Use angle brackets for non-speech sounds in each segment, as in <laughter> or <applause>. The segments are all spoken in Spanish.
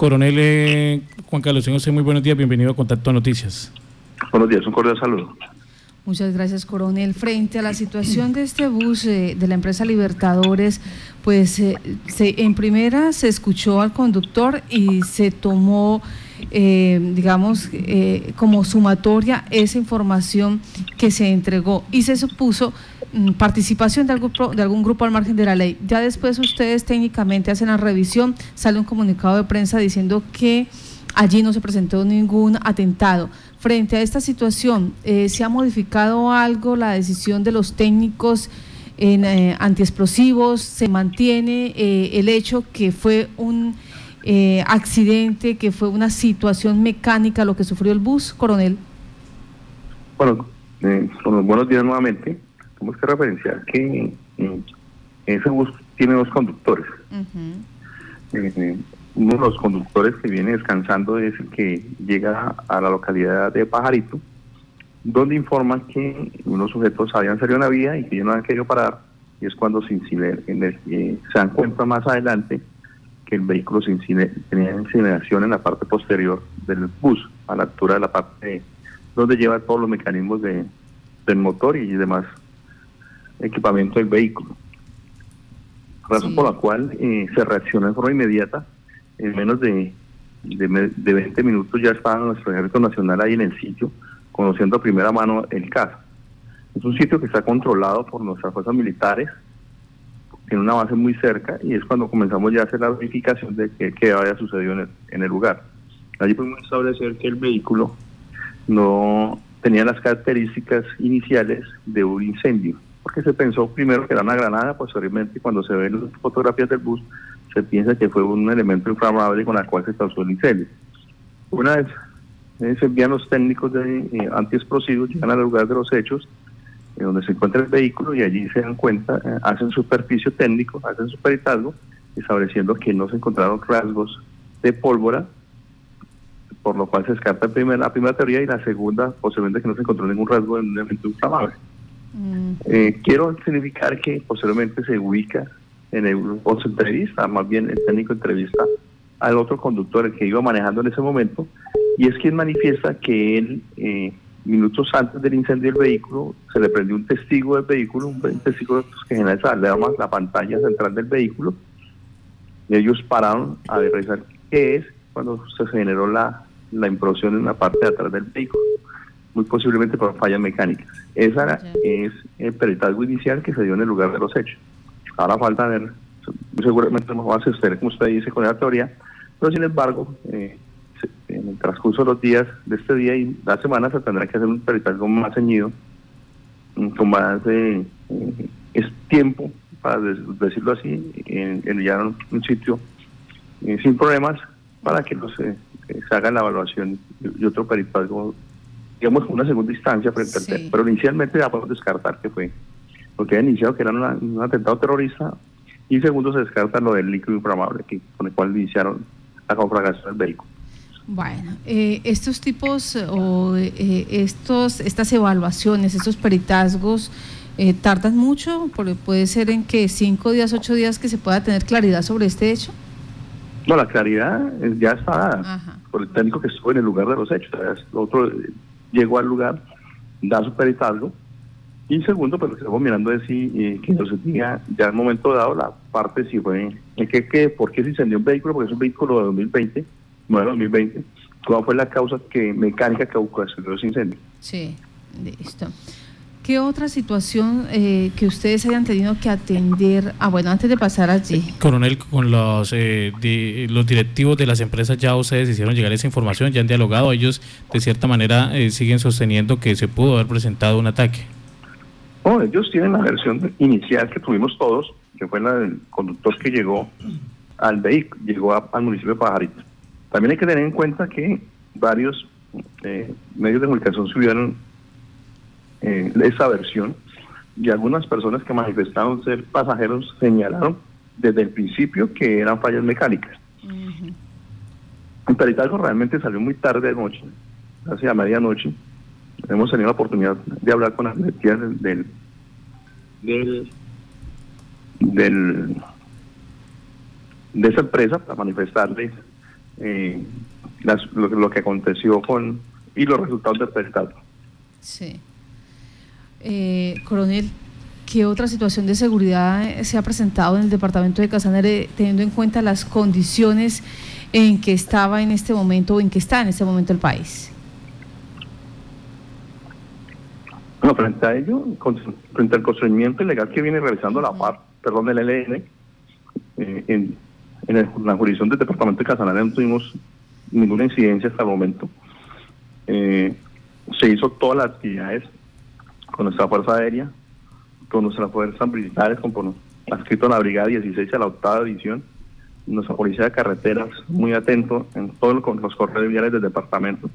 Coronel eh, Juan Carlos, señor, muy buenos días, bienvenido a Contacto Noticias. Buenos días, un cordial saludo. Muchas gracias, coronel. Frente a la situación de este bus eh, de la empresa Libertadores, pues eh, en primera se escuchó al conductor y se tomó, eh, digamos, como sumatoria esa información que se entregó y se supuso mm, participación de algún, de algún grupo al margen de la ley. Ya después ustedes técnicamente hacen la revisión, sale un comunicado de prensa diciendo que allí no se presentó ningún atentado. Frente a esta situación, eh, ¿se ha modificado algo la decisión de los técnicos en eh, antiexplosivos? ¿Se mantiene eh, el hecho que fue un accidente, que fue una situación mecánica lo que sufrió el bus, coronel? Bueno, buenos días nuevamente. Tenemos que referenciar que ese bus tiene dos conductores uno de los conductores que viene descansando es el que llega a la localidad de Pajarito, donde informan que unos sujetos habían salido en la vía y que ya no habían querido parar, y es cuando se, se dan cuenta más adelante que el vehículo se tenía incineración en la parte posterior del bus, a la altura de la parte donde lleva todos los mecanismos de, del motor y demás equipamiento del vehículo. Razón por la cual eh, se reacciona de forma inmediata en menos de, de, 20 minutos ya estaba nuestro ejército nacional ahí en el sitio, conociendo a primera mano el caso. Es un sitio que está controlado por nuestras fuerzas militares, tiene una base muy cerca y es cuando comenzamos ya a hacer la verificación de qué había sucedido en el, en el lugar. Allí pudimos establecer que el vehículo no tenía las características iniciales de un incendio, porque se pensó primero que era una granada, posteriormente cuando se ven las fotografías del bus se piensa que fue un elemento inflamable con el cual se causó el incendio. Una vez eh, se envían los técnicos de eh, antiexplosivos, llegan al lugar de los hechos, eh, donde se encuentra el vehículo y allí se dan cuenta, hacen su superficie técnico, hacen su peritazo, estableciendo que no se encontraron rasgos de pólvora, por lo cual se descarta la primera teoría y la segunda, posiblemente que no se encontró ningún rasgo de un elemento inflamable. Mm. quiero significar que posiblemente se ubica en el grupo entrevista, más bien el técnico entrevista al otro conductor, el que iba manejando en ese momento, y es quien manifiesta que él, eh, minutos antes del incendio del vehículo, se le prendió un testigo del vehículo, un testigo que generalmente le damos la pantalla central del vehículo, y ellos pararon a revisar qué es cuando se generó la, la implosión en la parte de atrás del vehículo, muy posiblemente por fallas mecánicas. Esa es el peritazgo inicial que se dio en el lugar de los hechos. Ahora falta ver, seguramente no va a suceder como usted dice con la teoría, pero sin embargo, eh, en el transcurso de los días de este día y la semana se tendrá que hacer un peritaje más ceñido, mm, con más eh, es tiempo, para decirlo así, en, en un, sitio eh, sin problemas para que los, se haga la evaluación y, otro peritaje, digamos, una segunda instancia frente al tema. Pero inicialmente ya podemos descartar que fue porque ha iniciado que era un atentado terrorista y segundo se descarta lo del líquido inflamable que, con el cual iniciaron la conflagración del vehículo. Bueno, eh, estos tipos o eh, estos, estas evaluaciones, estos peritazgos, eh, tardan mucho, porque puede ser en que cinco días, ocho días que se pueda tener claridad sobre este hecho. No, la claridad ya está dada por el técnico que estuvo en el lugar de los hechos. otro llegó al lugar, da su peritazgo y segundo, pues lo que estamos mirando es si eh, que no se tenía ya en momento dado la parte si fue, que, que, ¿por qué se incendió un vehículo? Porque es un vehículo de 2020, no de 2020. ¿Cuál fue la causa que mecánica que ocasionó ese incendio? Sí, listo. ¿Qué otra situación eh, que ustedes hayan tenido que atender? Ah, bueno, antes de pasar allí. Coronel, con los, eh, los directivos de las empresas ya ustedes hicieron llegar esa información, ya han dialogado, ellos de cierta manera siguen sosteniendo que se pudo haber presentado un ataque. No, ellos tienen la versión inicial que tuvimos todos, que fue la del conductor que llegó al vehículo, llegó al municipio de Pajarito. También hay que tener en cuenta que varios eh, medios de comunicación subieron eh, esa versión y algunas personas que manifestaron ser pasajeros señalaron desde el principio que eran fallas mecánicas. Uh -huh. realmente salió muy tarde de noche, hacia medianoche, hemos tenido la oportunidad de hablar con las directivas del, del, del, de esa empresa para manifestarles eh, lo, que aconteció con y los resultados del peritaje. Sí. Eh, coronel, ¿qué otra situación de seguridad se ha presentado en el departamento de Casanare teniendo en cuenta las condiciones en que estaba en este momento o en que está en este momento el país? Bueno, frente a ello, frente al constreñimiento ilegal que viene realizando la FARC, perdón, el ELN, eh, en, la jurisdicción del departamento de Casanare no tuvimos ninguna incidencia hasta el momento. Eh, se hizo todas las actividades con nuestra Fuerza Aérea, con nuestras fuerzas militares, como adscrito a la Brigada 16 a la octava división, nuestra Policía de Carreteras, muy atento en todos los correos viales del departamento.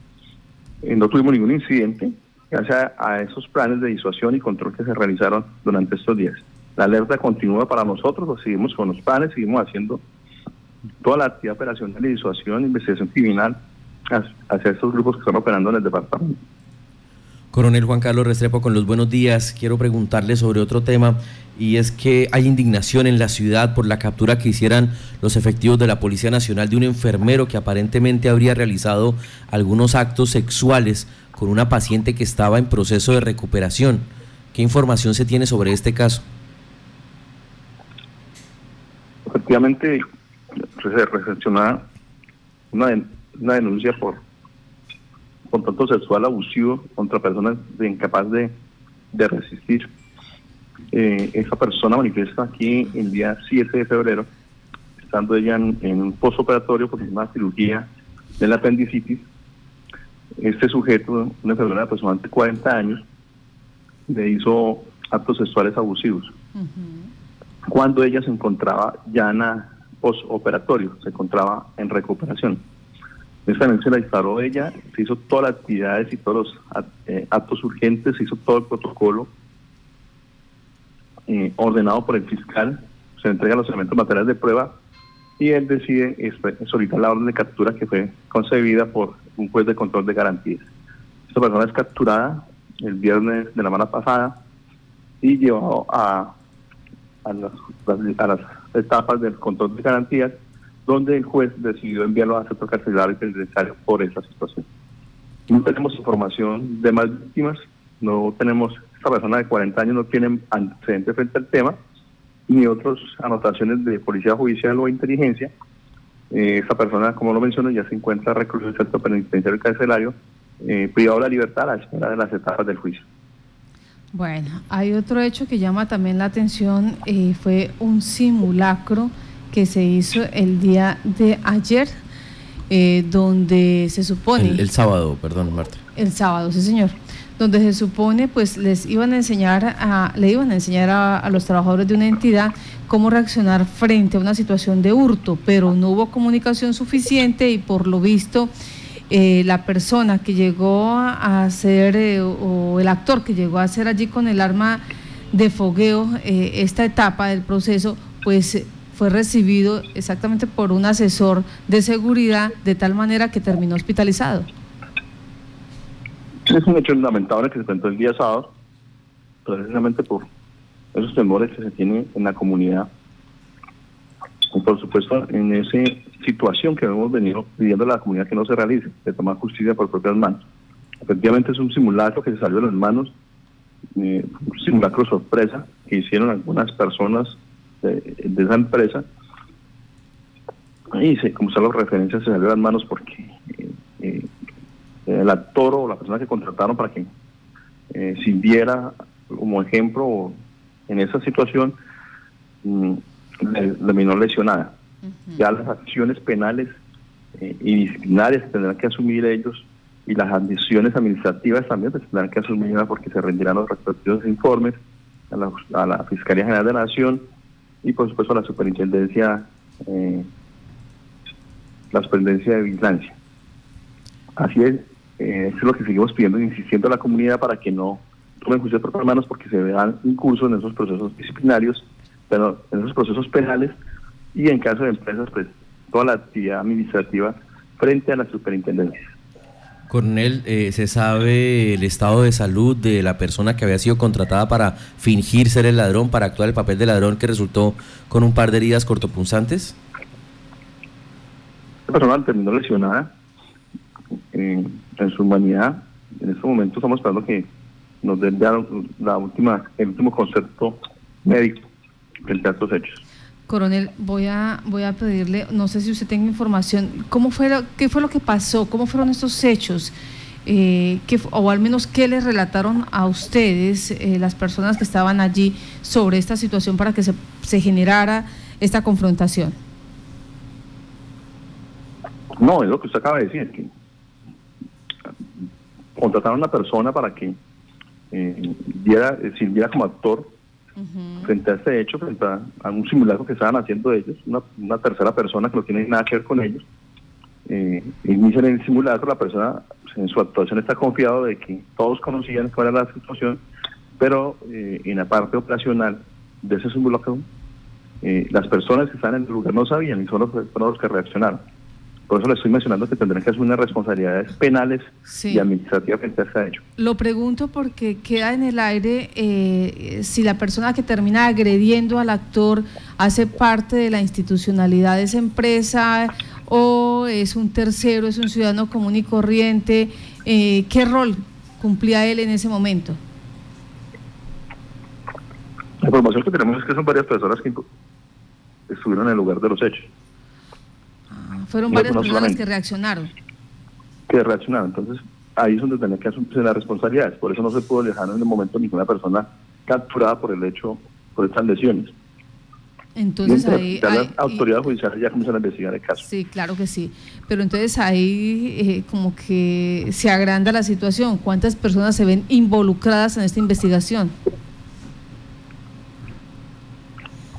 Eh, no tuvimos ningún incidente gracias a esos planes de disuasión y control que se realizaron durante estos días. La alerta continúa para nosotros, lo seguimos con los planes, seguimos haciendo toda la actividad operacional de disuasión, investigación criminal hacia estos grupos que están operando en el departamento. Coronel Juan Carlos Restrepo, con los buenos días, quiero preguntarle sobre otro tema y es que hay indignación en la ciudad por la captura que hicieran los efectivos de la Policía Nacional de un enfermero que aparentemente habría realizado algunos actos sexuales con una paciente que estaba en proceso de recuperación. ¿Qué información se tiene sobre este caso? Efectivamente, se recepciona una, una denuncia por contacto sexual abusivo contra personas de incapaz de, resistir. Eh, esa persona manifiesta aquí el día 7 de febrero, estando ella en, un postoperatorio por una cirugía de la apendicitis. Este sujeto, una enfermera de aproximadamente 40 años, le hizo actos sexuales abusivos. Cuando ella se encontraba ya en postoperatorio, se encontraba en recuperación. Esta se la disparó ella, se hizo todas las actividades y todos los eh, actos urgentes, se hizo todo el protocolo eh, ordenado por el fiscal, se entrega los elementos materiales de prueba y él decide solicitar la orden de captura que fue concebida por un juez de control de garantías. Esta persona es capturada el viernes de la semana pasada y llevado a, a las etapas del control de garantías donde el juez decidió enviarlo a centro carcelario penitenciario por esa situación. No tenemos información de más víctimas, no tenemos, esta persona de 40 años no tiene antecedentes frente al tema, ni otras anotaciones de policía judicial o inteligencia. Eh, esta persona, como lo menciono, ya se encuentra recluido en centro penitenciario carcelario, eh, privado de la libertad a la espera de las etapas del juicio. Bueno, hay otro hecho que llama también la atención, eh, fue un simulacro que se hizo el día de ayer, eh, donde se supone... El, sábado, perdón, Marta. El sábado, sí, señor. Donde se supone, pues les iban a enseñar, a, le iban a enseñar a, los trabajadores de una entidad cómo reaccionar frente a una situación de hurto, pero no hubo comunicación suficiente y por lo visto eh, la persona que llegó a hacer, eh, o el actor que llegó a hacer allí con el arma de fogueo esta etapa del proceso, pues fue recibido exactamente por un asesor de seguridad de tal manera que terminó hospitalizado. Es un hecho lamentable que se presentó el día sábado, precisamente por esos temores que se tienen en la comunidad. Por supuesto, en esa situación que hemos venido pidiendo a la comunidad que no se realice, de tomar justicia por propias manos. Efectivamente es un simulacro que se salió de las manos, eh, un simulacro sorpresa que hicieron algunas personas de, esa empresa. Y se, como son las referencias, se salió de las manos porque eh, eh, el actor o la persona que contrataron para que eh, sirviera como ejemplo en esa situación, mm, terminó lesionada. Ya las acciones penales y disciplinarias tendrán que asumir ellos y las admisiones administrativas también tendrán que asumirlas porque se rendirán los respectivos informes a la, a la Fiscalía General de la Nación y por supuesto la superintendencia, eh, la superintendencia de vigilancia. Así es, eh, es lo que seguimos pidiendo, insistiendo a la comunidad para que no tomen juicio por manos porque se vean incursos en esos procesos disciplinarios, pero en esos procesos penales y en caso de empresas, pues toda la actividad administrativa frente a la superintendencia. Coronel, eh, ¿se sabe el estado de salud de la persona que había sido contratada para fingir ser el ladrón, para actuar el papel de ladrón que resultó con un par de heridas cortopunzantes? persona terminó lesionada en, su humanidad. En este momento estamos esperando que nos den la última, el último concepto médico frente a estos hechos. Coronel, voy a, voy a pedirle, no sé si usted tenga información, ¿cómo fue ¿qué fue lo que pasó? ¿Cómo fueron estos hechos? Eh, o al menos qué les relataron a ustedes, eh, las personas que estaban allí, sobre esta situación para que se, se generara esta confrontación. No, es lo que usted acaba de decir, que contrataron a una persona para que eh, diera, sirviera como actor frente a este hecho, frente a, un simulacro que estaban haciendo ellos, una, tercera persona que no tiene nada que ver con ellos. Eh, inician el simulacro, la persona en su actuación está confiado de que todos conocían cuál era la situación, pero eh, en la parte operacional de ese simulacro, las personas que están en el lugar no sabían y son los, fueron los que reaccionaron. Por eso le estoy mencionando que tendrán que asumir responsabilidades penales y administrativas frente a hecho. Lo pregunto porque queda en el aire eh, si la persona que termina agrediendo al actor hace parte de la institucionalidad de esa empresa o es un tercero, es un ciudadano común y corriente. Eh, ¿Qué rol cumplía él en ese momento? La información que tenemos es que son varias personas que estuvieron en el lugar de los hechos. Fueron varias personas que reaccionaron. Que reaccionaron. Entonces, ahí es donde tenía que asumirse las responsabilidades. Por eso no se pudo dejar en el momento ninguna persona capturada por el hecho, por estas lesiones. Entonces ahí... las autoridades judiciales ya comienzan a investigar el caso. Sí, claro que sí. Pero entonces ahí eh, como que se agranda la situación. ¿Cuántas personas se ven involucradas en esta investigación?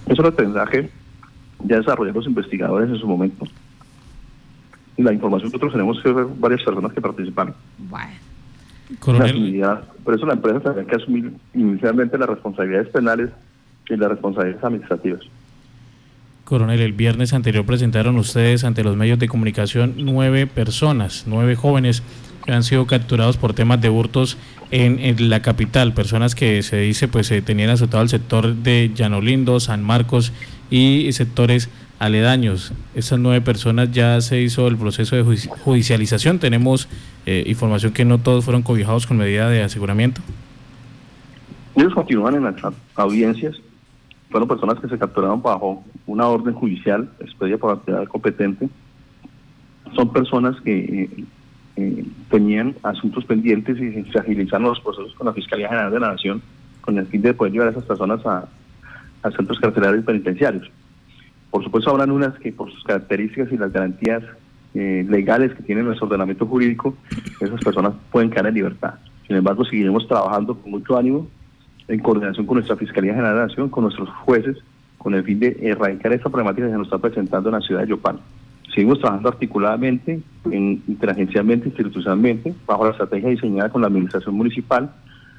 Eso lo tendrá que ya desarrollar los investigadores en su momento la información que nosotros tenemos que varias personas que participan. Bueno. por eso la empresa tendría que asumir inicialmente las responsabilidades penales y las responsabilidades administrativas. Coronel, el viernes anterior presentaron ustedes ante los medios de comunicación nueve personas, nueve jóvenes que han sido capturados por temas de hurtos en, la capital, personas que se dice pues se tenían azotado el sector de Llanolindo, San Marcos y sectores aledaños. Esas nueve personas ya se hizo el proceso de judicialización. Tenemos eh, información que no todos fueron cobijados con medida de aseguramiento. Ellos continúan en las audiencias. Fueron personas que se capturaron bajo una orden judicial expedida por la autoridad competente. Son personas que eh, eh, tenían asuntos pendientes y se agilizaron los procesos con la Fiscalía General de la Nación con el fin de poder llevar a esas personas a, a centros carcelarios penitenciarios. Por supuesto, habrán unas que por sus características y las garantías eh, legales que tiene nuestro ordenamiento jurídico, esas personas pueden quedar en libertad. Sin embargo, seguiremos trabajando con mucho ánimo en coordinación con nuestra Fiscalía General de Nación, con nuestros jueces, con el fin de erradicar esta problemática que se nos está presentando en la ciudad de Yopal. Seguimos trabajando articuladamente, interagencialmente, institucionalmente, bajo la estrategia diseñada con la Administración Municipal,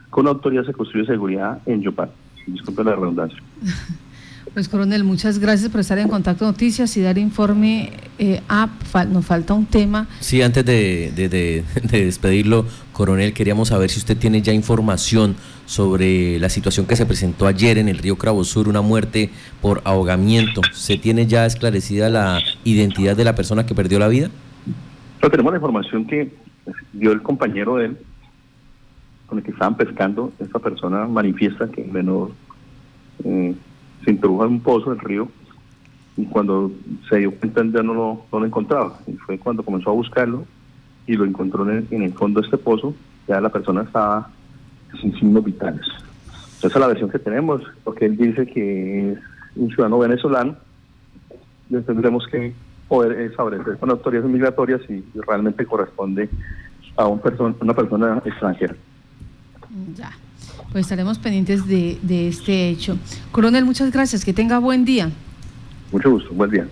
con la Autoridad de Construcción y Seguridad en Yopal. Disculpen la redundancia. <laughs> Pues coronel, muchas gracias por estar en contacto noticias y dar informe. Eh, ah, nos falta un tema. Sí, antes de, despedirlo, coronel, queríamos saber si usted tiene ya información sobre la situación que se presentó ayer en el río Cravo Sur, una muerte por ahogamiento. ¿Se tiene ya esclarecida la identidad de la persona que perdió la vida? No, tenemos la información que dio el compañero de él, con el que estaban pescando. Esta persona manifiesta que el menor eh, se introdujo en un pozo del río y cuando se dio cuenta ya no lo, no lo encontraba. Y fue cuando comenzó a buscarlo y lo encontró en el, fondo de este pozo, ya la persona estaba sin signos vitales. Esa es la versión que tenemos, porque él dice que es un ciudadano venezolano, y tendremos que poder establecer con autoridades migratorias si realmente corresponde a un una persona extranjera. Ya pues estaremos pendientes de, de este hecho. Coronel, muchas gracias, que tenga buen día. Mucho gusto, buen día.